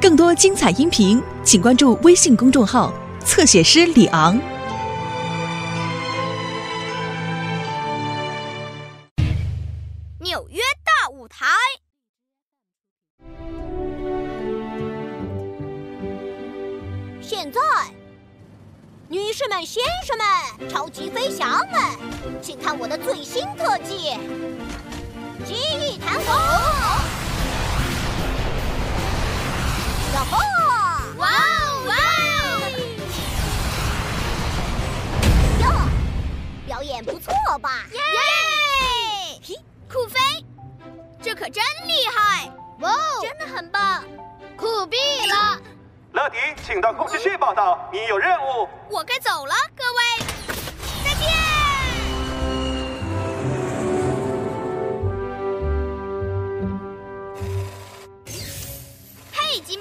更多精彩音频，请关注微信公众号“侧写师李昂”。纽约大舞台，现在，女士们、先生们、超级飞侠们，请看我的最新特技——记忆弹簧！呀吼！哇哦哇哦！哟，表演不错吧？耶！嘿，酷飞，这可真厉害！哇哦，真的很棒，酷毙了！乐迪，请到控制室报道，你有任务。我该走了，各位，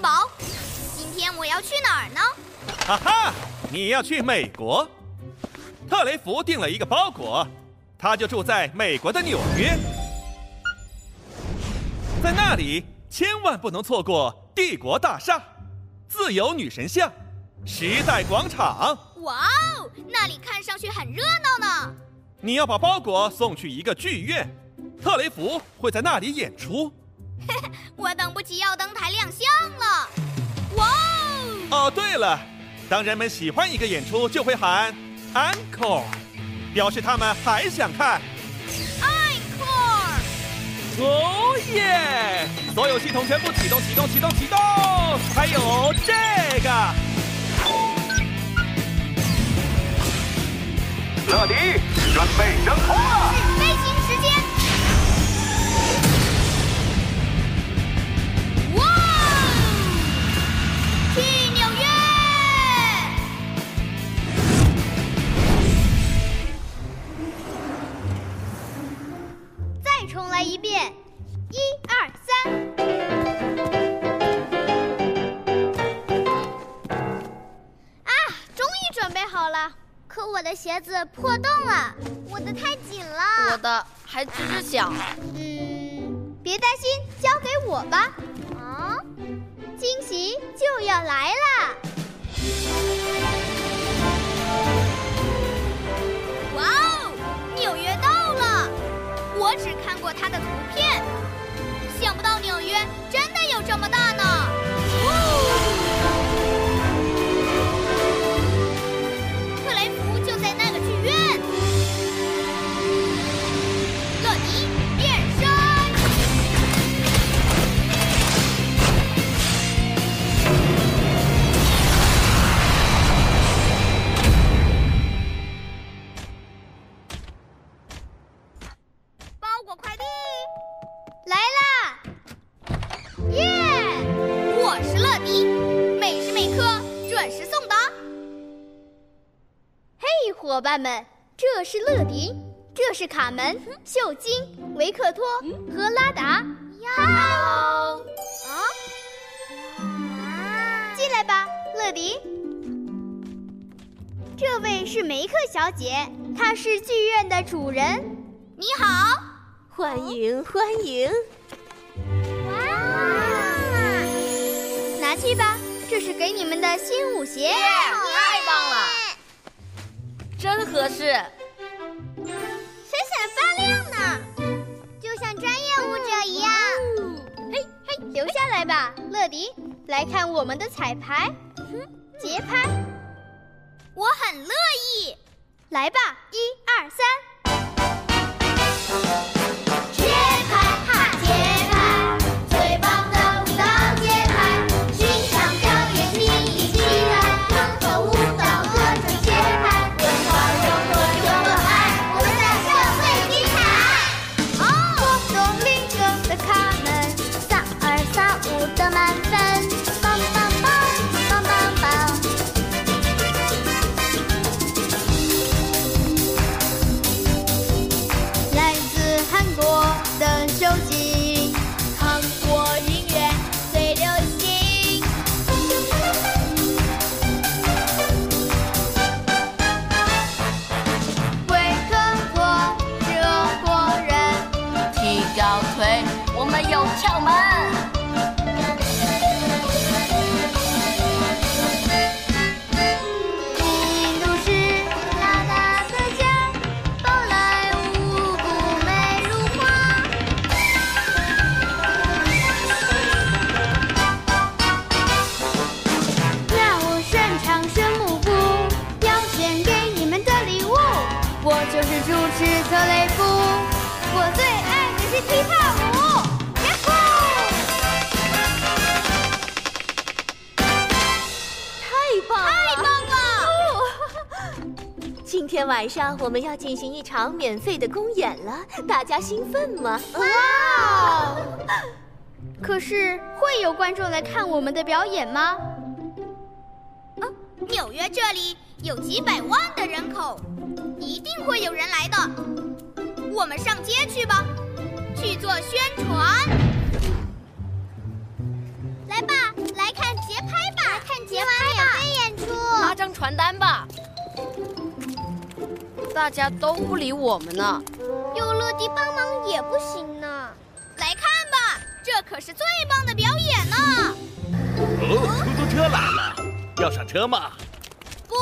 宝，今天我要去哪儿呢？哈哈，你要去美国？特雷弗订了一个包裹，他就住在美国的纽约，在那里千万不能错过帝国大厦、自由女神像、时代广场。哇哦，那里看上去很热闹呢。你要把包裹送去一个剧院，特雷弗会在那里演出。我等不及要登台亮相了。哇哦！哦，对了，当人们喜欢一个演出，就会喊 “encore”，表示他们还想看。Encore！哦耶！所有系统全部启动，启动，启动，启动！还有这个，乐迪，准备升空了。飞行遍，一二三。啊，终于准备好了，可我的鞋子破洞了，我的太紧了。我的还吱吱响，嗯，别担心，交给我吧。啊，惊喜就要来啦！只看过他的图片，想不到纽约真的有这么大呢。乐迪，每时每刻准时送达。嘿，伙伴们，这是乐迪，这是卡门、秀晶、维克托和拉达。哈喽，啊！进来吧，乐迪。这位是梅克小姐，她是剧院的主人。你好，欢迎欢迎！拿去吧，这是给你们的新舞鞋。太棒了，真合适。闪闪发亮呢，就像专业舞者一样。嘿嘿，留下来吧，乐迪，来看我们的彩排，节拍，我很乐意。来吧，一二三。我们有窍门。是拉的家，宝莱坞美如画。那我擅长什么舞？要献给你们的礼物，我就是主持特雷弗。天晚上我们要进行一场免费的公演了，大家兴奋吗？哇！可是会有观众来看我们的表演吗？啊纽约这里有几百万的人口，一定会有人来的。我们上街去吧，去做宣传。来吧，来看节拍吧，来看节拍免费演出。发张传单吧。大家都不理我们呢。有乐迪帮忙也不行呢。来看吧，这可是最棒的表演呢！哦，出租车来了，要上车吗？不，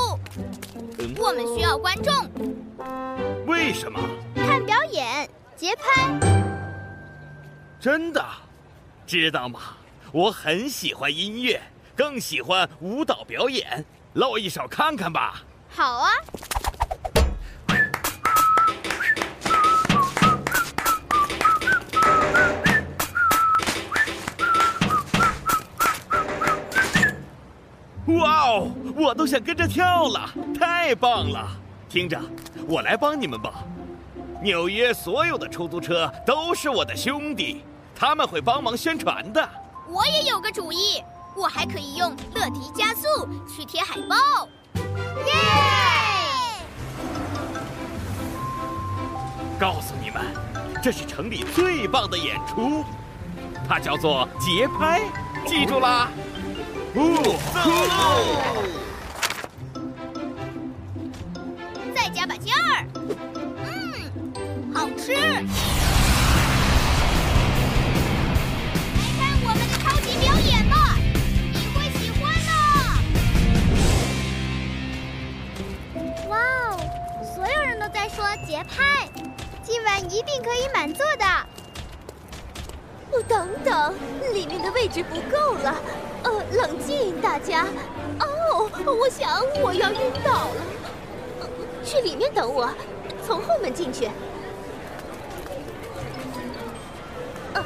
嗯，我们需要观众。为什么？看表演，节拍。真的？知道吗？我很喜欢音乐，更喜欢舞蹈表演。露一手看看吧。好啊。哦，我都想跟着跳了，太棒了！听着，我来帮你们吧。纽约所有的出租车都是我的兄弟，他们会帮忙宣传的。我也有个主意，我还可以用乐迪加速去贴海报。耶！告诉你们，这是城里最棒的演出，它叫做节拍，记住啦！哦，再加把劲儿。嗯，好吃。来看我们的超级表演吧，你会喜欢的。哇哦，所有人都在说节拍，今晚一定可以满座的。哦，等等，里面的位置不够了。呃，冷静，大家。哦，我想我要晕倒了。呃去里面等我，从后门进去。呃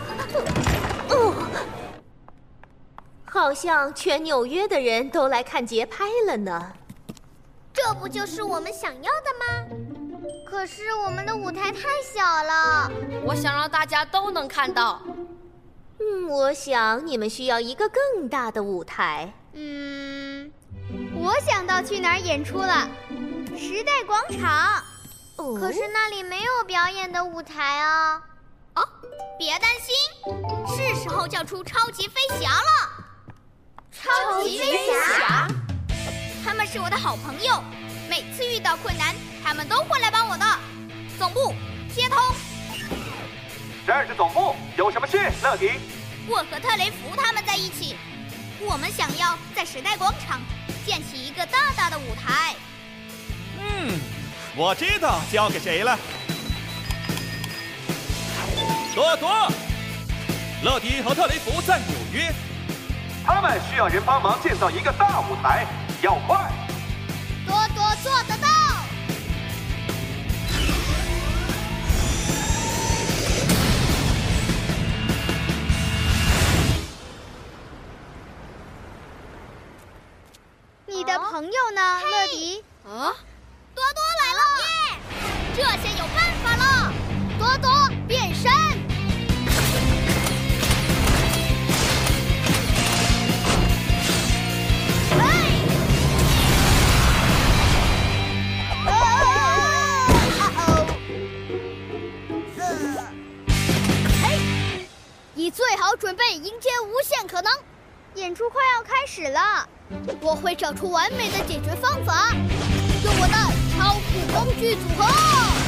哦，好像全纽约的人都来看节拍了呢。这不就是我们想要的吗？可是我们的舞台太小了。我想让大家都能看到。嗯，我想你们需要一个更大的舞台。嗯，我想到去哪儿演出了，时代广场。哦可是那里没有表演的舞台啊。哦，别担心，是时候叫出超级飞侠了。超级飞侠，他们是我的好朋友，每次遇到困难，他们都会来帮我的。总部接通，这儿是总部，有什么事？乐迪，我和特雷弗他们在一起，我们想要在时代广场建起一个大大的舞台。嗯，我知道交给谁了。多多，乐迪和特雷弗在纽约，他们需要人帮忙建造一个大舞台，要快！朋友呢，乐迪？啊，多多来了，耶！这下有办法了。多多变身。你最好准备迎接无限可能。演出快要开始了，我会找出完美的解决方法，用我的超酷工具组合。